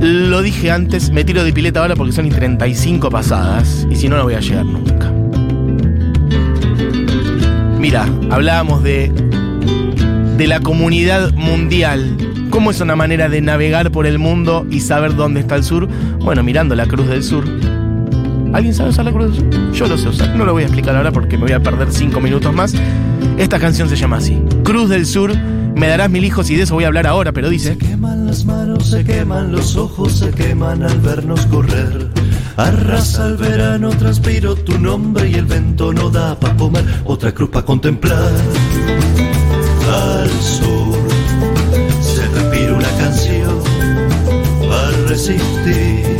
Lo dije antes, me tiro de pileta ahora porque son y 35 pasadas. Y si no, no voy a llegar nunca. Mira, hablábamos de. de la comunidad mundial. ¿Cómo es una manera de navegar por el mundo y saber dónde está el sur? Bueno, mirando la Cruz del Sur. ¿Alguien sabe usar la Cruz del Sur? Yo lo sé usar. No lo voy a explicar ahora porque me voy a perder 5 minutos más. Esta canción se llama así: Cruz del Sur me darás mil hijos y de eso voy a hablar ahora, pero dice. Se queman las manos, se queman los ojos, se queman al vernos correr. Arrasa el verano, transpiro tu nombre y el vento no da pa' comer. Otra cruz pa' contemplar. Al sur se respira una canción para resistir.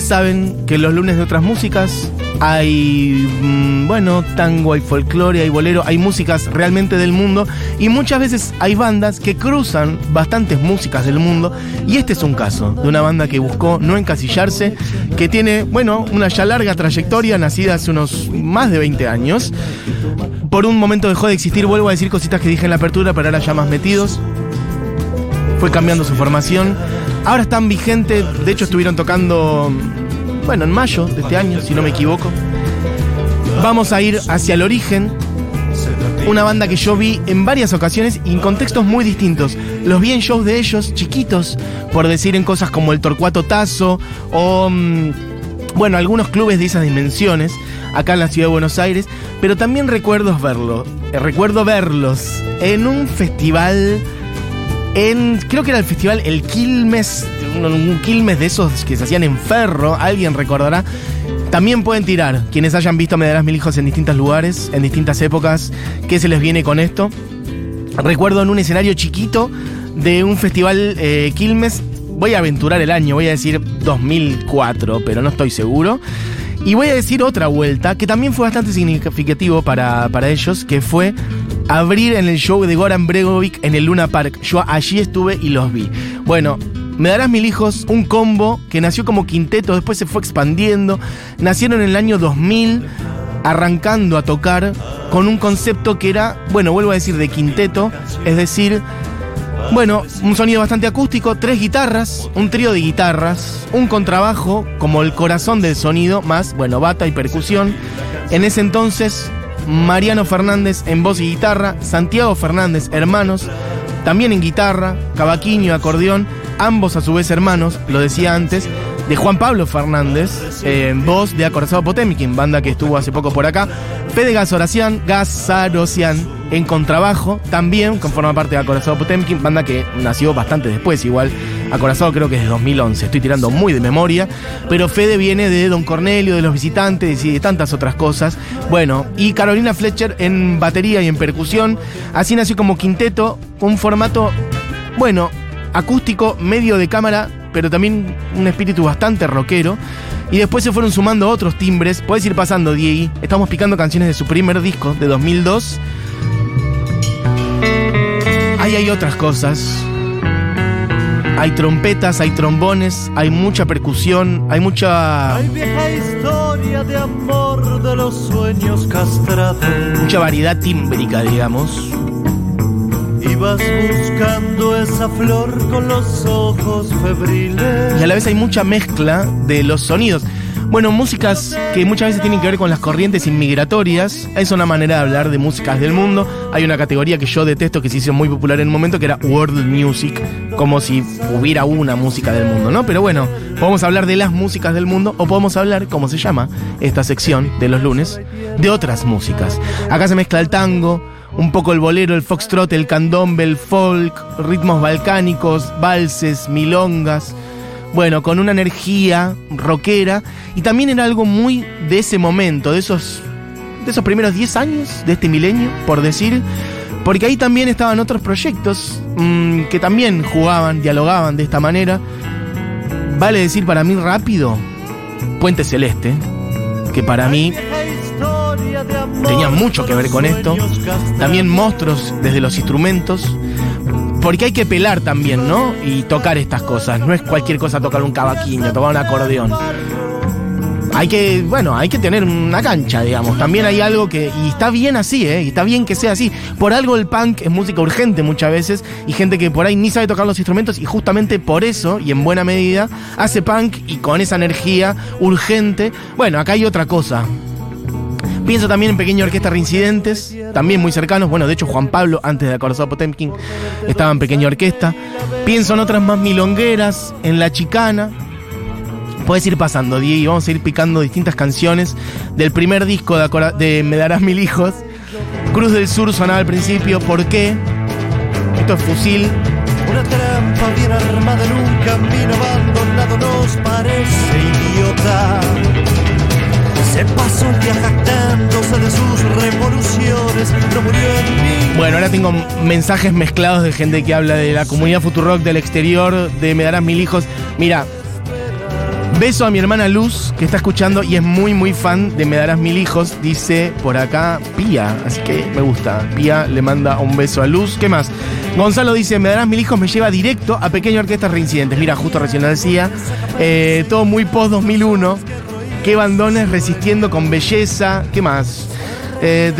Saben que los lunes de otras músicas hay, mm, bueno, tango, hay folclore, hay bolero, hay músicas realmente del mundo y muchas veces hay bandas que cruzan bastantes músicas del mundo y este es un caso de una banda que buscó no encasillarse, que tiene, bueno, una ya larga trayectoria, nacida hace unos más de 20 años. Por un momento dejó de existir, vuelvo a decir cositas que dije en la apertura, pero ahora ya más metidos. Cambiando su formación. Ahora están vigentes, de hecho estuvieron tocando, bueno, en mayo de este año, si no me equivoco. Vamos a ir hacia el origen. Una banda que yo vi en varias ocasiones y en contextos muy distintos. Los vi en shows de ellos, chiquitos, por decir en cosas como el Torcuato Tazo o, mm, bueno, algunos clubes de esas dimensiones, acá en la ciudad de Buenos Aires. Pero también recuerdo verlo, eh, recuerdo verlos en un festival en, creo que era el festival El Quilmes, un, Quilmes de esos que se hacían en ferro, alguien recordará. También pueden tirar, quienes hayan visto Me darás mil hijos en distintos lugares, en distintas épocas, qué se les viene con esto. Recuerdo en un escenario chiquito de un festival eh, Quilmes, voy a aventurar el año, voy a decir 2004, pero no estoy seguro. Y voy a decir otra vuelta, que también fue bastante significativo para, para ellos, que fue abrir en el show de Goran Bregovic en el Luna Park. Yo allí estuve y los vi. Bueno, me darás mil hijos, un combo que nació como quinteto, después se fue expandiendo. Nacieron en el año 2000, arrancando a tocar con un concepto que era, bueno, vuelvo a decir, de quinteto, es decir, bueno, un sonido bastante acústico, tres guitarras, un trío de guitarras, un contrabajo como el corazón del sonido, más, bueno, bata y percusión. En ese entonces, Mariano Fernández en voz y guitarra, Santiago Fernández, hermanos, también en guitarra, cavaquinho acordeón, ambos a su vez hermanos, lo decía antes, de Juan Pablo Fernández, en voz de Acorazado Potemkin, banda que estuvo hace poco por acá, Fede Gazorasian, Gazarosian en contrabajo, también conforma parte de Acorazado Potemkin, banda que nació bastante después, igual Acorazado creo que es de 2011, estoy tirando muy de memoria, pero Fede viene de Don Cornelio, de los visitantes y de tantas otras cosas. Bueno, y Carolina Fletcher en batería y en percusión, así nació como quinteto, un formato, bueno, acústico, medio de cámara, pero también un espíritu bastante rockero. Y después se fueron sumando otros timbres. Puedes ir pasando, Diego. Estamos picando canciones de su primer disco, de 2002. Ahí hay otras cosas. Hay trompetas, hay trombones, hay mucha percusión, hay mucha. Hay vieja historia de amor de los sueños castrados. mucha variedad tímbrica, digamos. Y vas buscando esa flor con los ojos febriles. Y a la vez hay mucha mezcla de los sonidos. Bueno, músicas que muchas veces tienen que ver con las corrientes inmigratorias. Es una manera de hablar de músicas del mundo. Hay una categoría que yo detesto que se hizo muy popular en un momento que era World Music, como si hubiera una música del mundo, ¿no? Pero bueno, podemos hablar de las músicas del mundo o podemos hablar, como se llama esta sección de los lunes, de otras músicas. Acá se mezcla el tango, un poco el bolero, el foxtrot, el candombe, el folk, ritmos balcánicos, valses, milongas. Bueno, con una energía rockera y también era algo muy de ese momento, de esos de esos primeros 10 años de este milenio, por decir, Porque ahí también estaban otros proyectos mm, que también jugaban, dialogaban de esta manera. Vale decir para mí rápido, Puente Celeste, que para mí tenía mucho que ver con esto. También monstruos desde los instrumentos. Porque hay que pelar también, ¿no? Y tocar estas cosas. No es cualquier cosa tocar un cavaquinho, tocar un acordeón hay que, bueno, hay que tener una cancha, digamos. También hay algo que, y está bien así, ¿eh? Y está bien que sea así. Por algo el punk es música urgente muchas veces, y gente que por ahí ni sabe tocar los instrumentos, y justamente por eso, y en buena medida, hace punk y con esa energía urgente. Bueno, acá hay otra cosa. Pienso también en Pequeña Orquesta Reincidentes, también muy cercanos. Bueno, de hecho, Juan Pablo, antes de Acorazado Potemkin, estaba en Pequeña Orquesta. Pienso en otras más milongueras, en La Chicana, Puedes ir pasando, Diego, vamos a ir picando distintas canciones del primer disco de, Me darás mil hijos. Cruz del Sur sonaba al principio, ¿por qué? Esto es fusil. Una trampa bien armada en un camino abandonado nos parece idiota. Se pasó el día jactándose de sus revoluciones, no murió en. Bueno, ahora tengo mensajes mezclados de gente que habla de la comunidad Futurock del exterior, de Me darás mil hijos. Mira, Beso a mi hermana Luz, que está escuchando y es muy, muy fan de Me Darás Mil Hijos. Dice por acá Pía, así que me gusta. Pía le manda un beso a Luz. ¿Qué más? Gonzalo dice: Me Darás Mil Hijos me lleva directo a Pequeña Orquesta Reincidentes. Mira, justo recién lo decía. Eh, todo muy post 2001. Qué bandones resistiendo con belleza. ¿Qué más? Eh,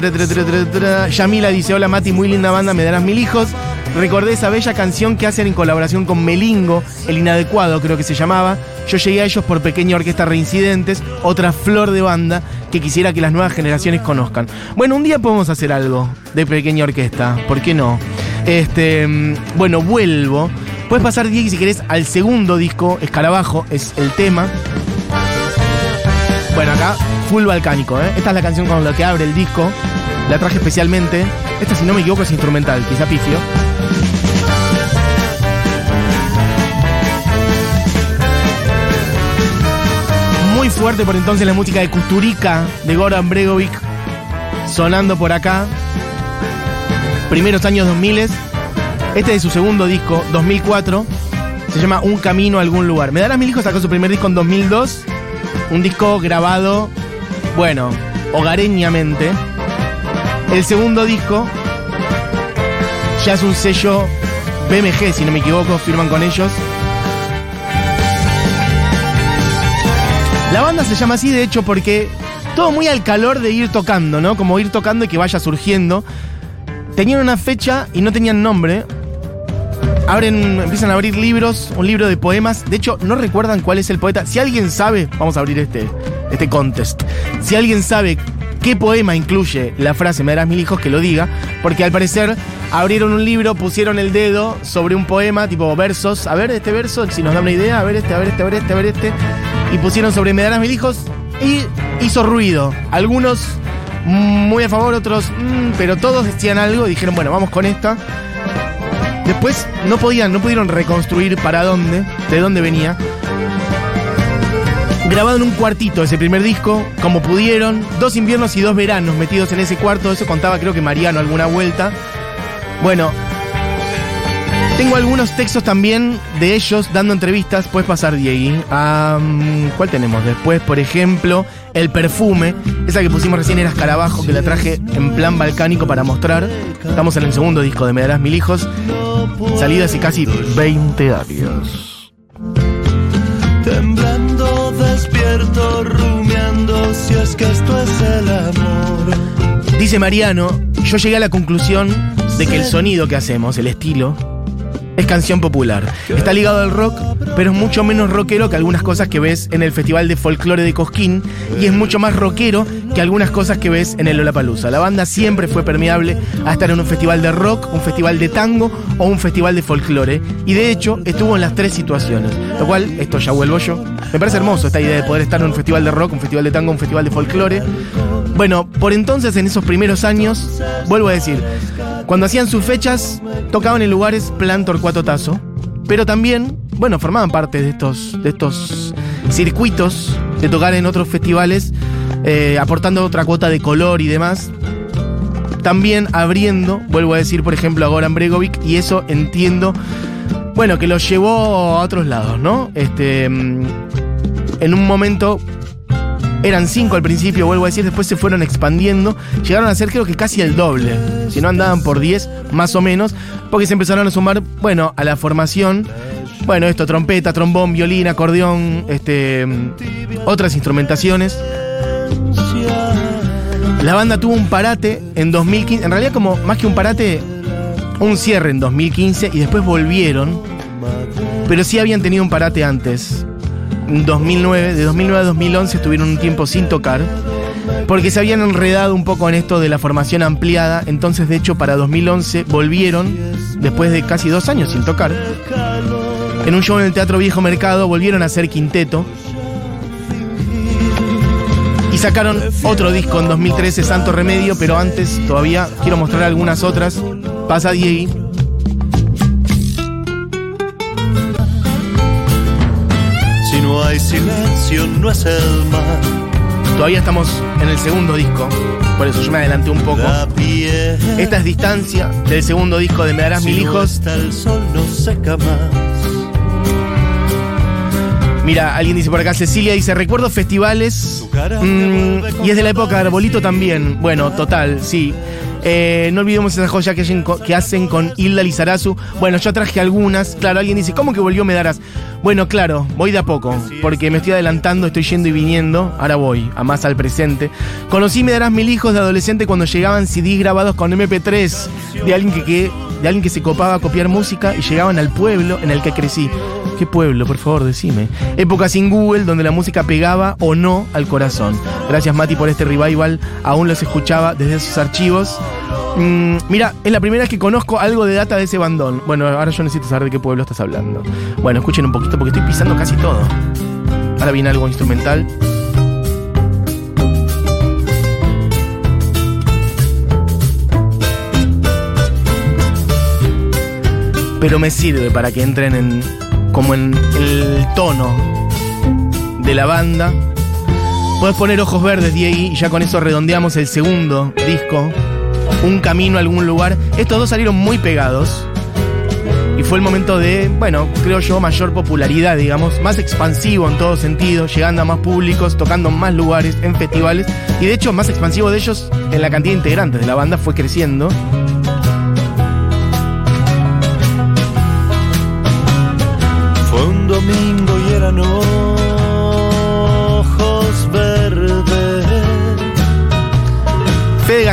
Yamila dice: Hola Mati, muy linda banda, me darás mil hijos. Recordé esa bella canción que hacen en colaboración con Melingo, El Inadecuado creo que se llamaba. Yo llegué a ellos por Pequeña Orquesta Reincidentes, otra flor de banda que quisiera que las nuevas generaciones conozcan. Bueno, un día podemos hacer algo de Pequeña Orquesta, ¿por qué no? Este, mm, bueno, vuelvo. Puedes pasar, Diego, si querés, al segundo disco, Escarabajo, es el tema. Bueno, acá, full balcánico, ¿eh? Esta es la canción con la que abre el disco. La traje especialmente. Esta, si no me equivoco, es instrumental, quizá pifio. Muy fuerte por entonces la música de Kusturica de Goran Bregovic sonando por acá. Primeros años 2000. Este es su segundo disco, 2004. Se llama Un Camino a algún lugar. Me darás mil hijos sacó su primer disco en 2002. Un disco grabado, bueno, hogareñamente. El segundo disco ya es un sello BMG, si no me equivoco, firman con ellos. La banda se llama así, de hecho, porque todo muy al calor de ir tocando, ¿no? Como ir tocando y que vaya surgiendo. Tenían una fecha y no tenían nombre. Abren, empiezan a abrir libros, un libro de poemas. De hecho, no recuerdan cuál es el poeta. Si alguien sabe, vamos a abrir este, este contest. Si alguien sabe qué poema incluye la frase Me darás mil hijos, que lo diga. Porque al parecer abrieron un libro, pusieron el dedo sobre un poema, tipo versos. A ver, este verso, si nos da una idea, a ver este, a ver este, a ver este, a ver este y pusieron sobre Me darás mil hijos y hizo ruido. Algunos muy a favor, otros, mm, pero todos decían algo y dijeron, bueno, vamos con esta. Después no podían, no pudieron reconstruir para dónde, de dónde venía. Grabado en un cuartito ese primer disco, como pudieron, dos inviernos y dos veranos metidos en ese cuarto, eso contaba creo que Mariano alguna vuelta. Bueno, tengo algunos textos también de ellos dando entrevistas. Puedes pasar, Diego. ¿Cuál tenemos después? Por ejemplo, El Perfume. Esa que pusimos recién era Escarabajo, que la traje en plan balcánico para mostrar. Estamos en el segundo disco de Me darás mil hijos. Salida hace casi 20 años. Temblando, despierto, rumiando, si es que esto es el amor. Dice Mariano, yo llegué a la conclusión de que el sonido que hacemos, el estilo, es canción popular. Está ligado al rock, pero es mucho menos rockero que algunas cosas que ves en el Festival de Folclore de Cosquín y es mucho más rockero que algunas cosas que ves en el Lollapalooza. La banda siempre fue permeable a estar en un festival de rock, un festival de tango o un festival de folclore y de hecho estuvo en las tres situaciones. Lo cual, esto ya vuelvo yo. Me parece hermoso esta idea de poder estar en un festival de rock, un festival de tango, un festival de folclore. Bueno, por entonces en esos primeros años, vuelvo a decir, cuando hacían sus fechas, tocaban en lugares plan Torcuato Tazo, pero también, bueno, formaban parte de estos, de estos circuitos de tocar en otros festivales, eh, aportando otra cuota de color y demás. también abriendo, vuelvo a decir, por ejemplo, a Goran Bregovic, y eso entiendo, bueno, que lo llevó a otros lados, ¿no? Este, mm, en un momento eran cinco al principio, vuelvo a decir, después se fueron expandiendo, llegaron a ser creo que casi el doble, si no andaban por 10 más o menos, porque se empezaron a sumar, bueno, a la formación, bueno, esto, trompeta, trombón, violín, acordeón, este, otras instrumentaciones. La banda tuvo un parate en 2015, en realidad como más que un parate, un cierre en 2015 y después volvieron, pero sí habían tenido un parate antes. En 2009, de 2009 a 2011 estuvieron un tiempo sin tocar, porque se habían enredado un poco en esto de la formación ampliada, entonces de hecho para 2011 volvieron, después de casi dos años sin tocar, en un show en el Teatro Viejo Mercado volvieron a ser quinteto, y sacaron otro disco en 2013, Santo Remedio, pero antes todavía quiero mostrar algunas otras. Pasa Diego. No hay silencio, no es el mar. Todavía estamos en el segundo disco, por eso yo me adelanté un poco. Esta es distancia del segundo disco de Me darás Si mil no hijos. está el sol, no seca más. Mira, alguien dice por acá, Cecilia dice, recuerdo festivales mm, y es de la época de Arbolito también. Bueno, total, sí. Eh, no olvidemos esa joya que hacen, co- que hacen con Hilda Lizarazu. Bueno, yo traje algunas. Claro, alguien dice, ¿cómo que volvió Me Darás? Bueno, claro, voy de a poco, porque me estoy adelantando, estoy yendo y viniendo. Ahora voy, a más al presente. Conocí Me Darás Mil Hijos de adolescente cuando llegaban CDs grabados con MP3 de alguien que, que- de alguien que se copaba a copiar música y llegaban al pueblo en el que crecí. ¿Qué pueblo? Por favor, decime. Época sin Google, donde la música pegaba o no al corazón. Gracias, Mati, por este revival. Aún los escuchaba desde sus archivos. Mm, mira, es la primera vez que conozco algo de data de ese bandón. Bueno, ahora yo necesito saber de qué pueblo estás hablando. Bueno, escuchen un poquito porque estoy pisando casi todo. Ahora viene algo instrumental. Pero me sirve para que entren en como en el tono de la banda. Puedes poner ojos verdes, Diego, y ya con eso redondeamos el segundo disco. Un camino a algún lugar. Estos dos salieron muy pegados. Y fue el momento de, bueno, creo yo, mayor popularidad, digamos, más expansivo en todo sentido, llegando a más públicos, tocando en más lugares, en festivales. Y de hecho, más expansivo de ellos en la cantidad de integrantes de la banda fue creciendo.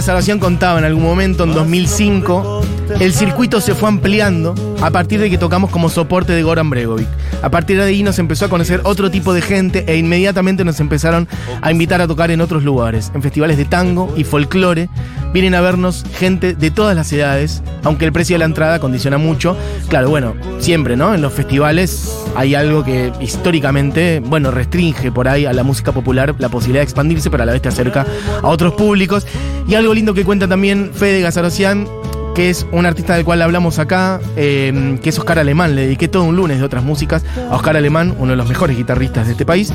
Fede Gasalación contaba en algún momento, en 2005, el circuito se fue ampliando a partir de que tocamos como soporte de Goran Bregovic. A partir de ahí nos empezó a conocer otro tipo de gente e inmediatamente nos empezaron a invitar a tocar en otros lugares, en festivales de tango y folclore. Vienen a vernos gente de todas las edades, aunque el precio de la entrada condiciona mucho. Claro, bueno, siempre, ¿no? En los festivales hay algo que históricamente, bueno, restringe por ahí a la música popular la posibilidad de expandirse, pero a la vez te acerca a otros públicos. Y algo lindo que cuenta también Fede Gazarocian, que es un artista del cual hablamos acá, eh, que es Oscar Alemán. Le dediqué todo un lunes de otras músicas a Oscar Alemán, uno de los mejores guitarristas de este país.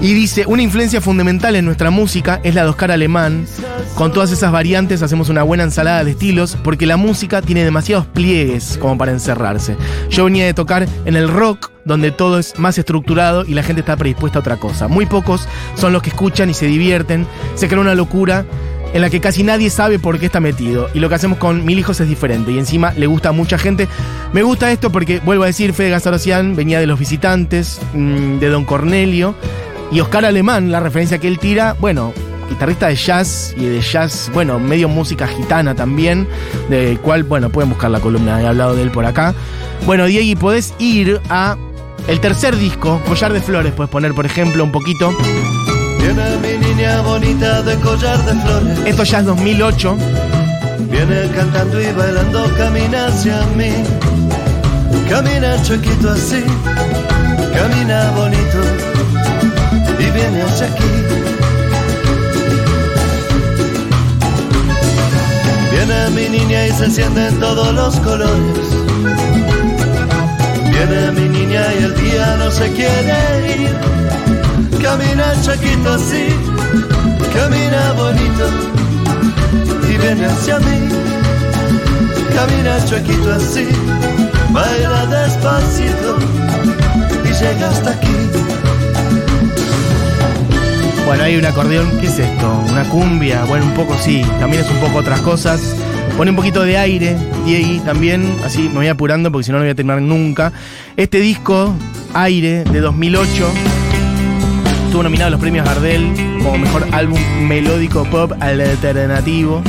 Y dice, una influencia fundamental en nuestra música es la de Oscar Alemán. Con todas esas variantes hacemos una buena ensalada de estilos porque la música tiene demasiados pliegues como para encerrarse. Yo venía de tocar en el rock, donde todo es más estructurado y la gente está predispuesta a otra cosa. Muy pocos son los que escuchan y se divierten. Se crea una locura en la que casi nadie sabe por qué está metido. Y lo que hacemos con Mil Hijos es diferente. Y encima le gusta a mucha gente. Me gusta esto porque, vuelvo a decir, Fede Gazarocian venía de Los Visitantes, mm, de Don Cornelio. Y Oscar Alemán, la referencia que él tira, bueno, guitarrista de jazz y de jazz, bueno, medio música gitana también, del cual, bueno, pueden buscar la columna, he hablado de él por acá. Bueno, Diego, podés ir a el tercer disco, Collar de Flores, puedes poner, por ejemplo, un poquito. Viene mi niña bonita de collar de flores. Esto ya es 2008. Viene cantando y bailando, camina hacia mí. Camina chiquito así, camina bonito y viene hacia aquí. Viene mi niña y se encienden todos los colores. Viene mi niña y el día no se quiere ir. Camina chiquito así, camina bonito y viene hacia mí. Camina chuequito así, baila despacito y llega hasta aquí. Bueno, hay un acordeón, ¿qué es esto? ¿Una cumbia? Bueno, un poco sí, también es un poco otras cosas. Pone un poquito de aire, Diego, también, así me voy apurando porque si no no voy a terminar nunca. Este disco, Aire, de 2008, estuvo nominado a los premios Gardel como mejor álbum melódico pop alternativo.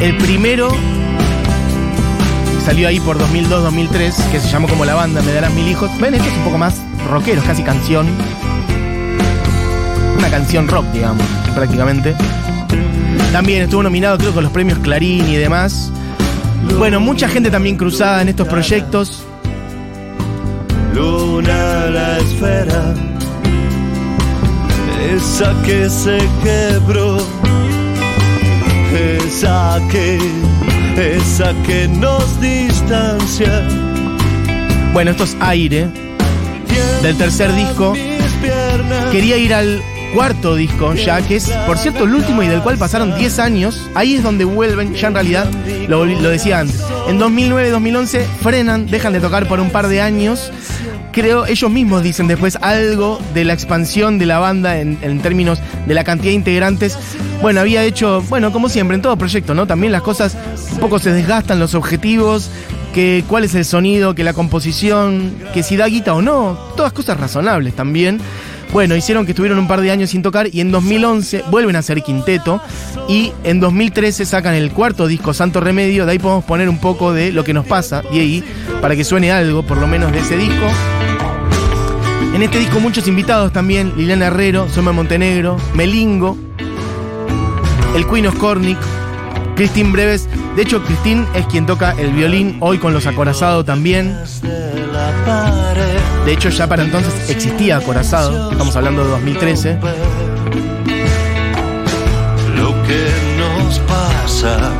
El primero salió ahí por 2002-2003, que se llamó como La Banda, Me Darás Mil Hijos. Ven, esto es un poco más rockero, es casi canción. Una canción rock, digamos, prácticamente. También estuvo nominado, creo, con los premios Clarín y demás. Bueno, mucha gente también cruzada en estos proyectos. Luna la esfera, esa que se quebró, esa que, esa que nos distancia. Bueno, esto es aire. Del tercer disco. Quería ir al cuarto disco ya, que es, por cierto, el último y del cual pasaron 10 años. Ahí es donde vuelven, ya en realidad, lo, lo decía antes. En 2009-2011 frenan, dejan de tocar por un par de años. Creo, ellos mismos dicen después algo de la expansión de la banda en, términos de la cantidad de integrantes. Bueno, había hecho, bueno, como siempre, en todo proyecto, ¿no? También las cosas un poco se desgastan, los objetivos, que cuál es el sonido, que la composición, que si da guita o no, todas cosas razonables también. Bueno, hicieron que estuvieron un par de años sin tocar y en 2011 vuelven a ser quinteto y en 2013 sacan el cuarto disco Santo Remedio, de ahí podemos poner un poco de lo que nos pasa, Diego, para que suene algo por lo menos de ese disco. En este disco muchos invitados también, Liliana Herrero, Soma Montenegro, Melingo, el Queen Oscornic, Cristín Breves. De hecho, Cristín es quien toca el violín hoy con los acorazados también. De hecho, ya para entonces existía acorazado. Estamos hablando de 2013. Lo que nos pasa.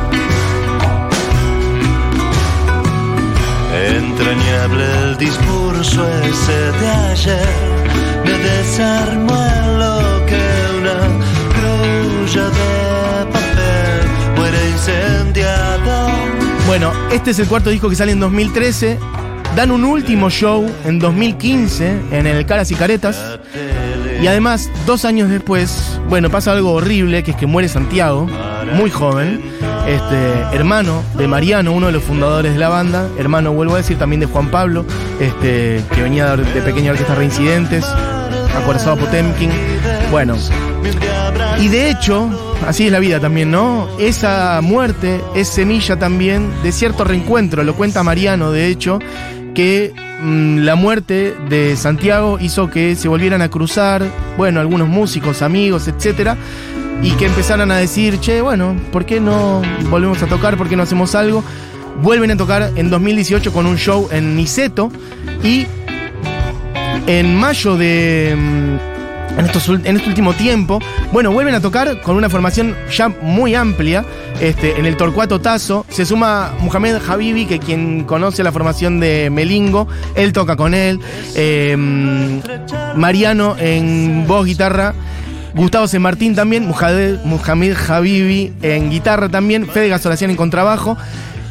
Entrañable el discurso ese de ayer. Me desarmó lo que una grulla de papel muere incendiado. Bueno, este es el cuarto disco que sale en 2013. Dan un último show en 2015 en el Caras y Caretas. Y además, dos años después, bueno, pasa algo horrible, que es que muere Santiago, muy joven, este, hermano de Mariano, uno de los fundadores de la banda, hermano, vuelvo a decir, también de Juan Pablo, este, que venía de, pequeña orquesta Reincidentes, acorazado Potemkin. Bueno, y de hecho, así es la vida también, ¿no? Esa muerte es semilla también de cierto reencuentro, lo cuenta Mariano, de hecho, que mmm, la muerte de Santiago hizo que se volvieran a cruzar, bueno, algunos músicos, amigos, etcétera, y que empezaran a decir, che, bueno, ¿por qué no volvemos a tocar? ¿Por qué no hacemos algo? Vuelven a tocar en 2018 con un show en Niceto y en mayo de. mm, En, estos, en este último tiempo, bueno, vuelven a tocar con una formación ya muy amplia. Este, en el Torcuato Tazo se suma Mohamed Habibi, que quien conoce la formación de Melingo, él toca con él. Eh, Mariano en voz, guitarra. Gustavo San Martín también, Mohamed Habibi en guitarra también, Fede Gasolacián en contrabajo.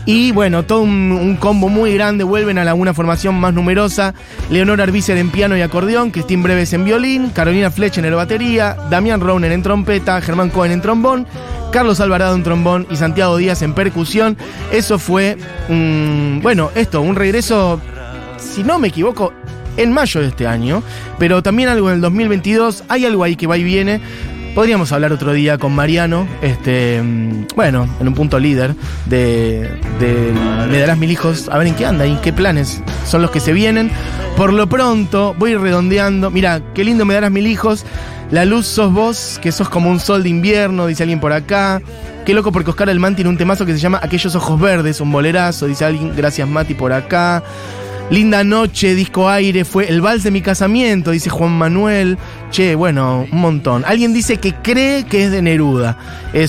Y bueno, todo un, combo muy grande. Vuelven a la una formación más numerosa. Leonor Arbizer en piano y acordeón, Cristín Breves en violín, Carolina Fletcher en batería, Damián Rauner en trompeta, Germán Cohen en trombón, Carlos Alvarado en trombón y Santiago Díaz en percusión. Eso fue, bueno, esto, un regreso, si no me equivoco, en mayo de este año. Pero también algo en el 2022. Hay algo ahí que va y viene. Podríamos hablar otro día con Mariano, este, mm, bueno, en un punto líder de, de Me darás mil hijos, a ver en qué anda y qué planes son los que se vienen. Por lo pronto, voy redondeando. Mira, qué lindo me darás mil hijos. La luz sos vos, que sos como un sol de invierno, dice alguien por acá. Qué loco porque Oscar Alman tiene un temazo que se llama Aquellos ojos verdes, un bolerazo, dice alguien. Gracias Mati por acá. Linda noche, disco aire, fue el vals de mi casamiento, dice Juan Manuel. Che, bueno, un montón. Alguien dice que cree que es de Neruda. Eso.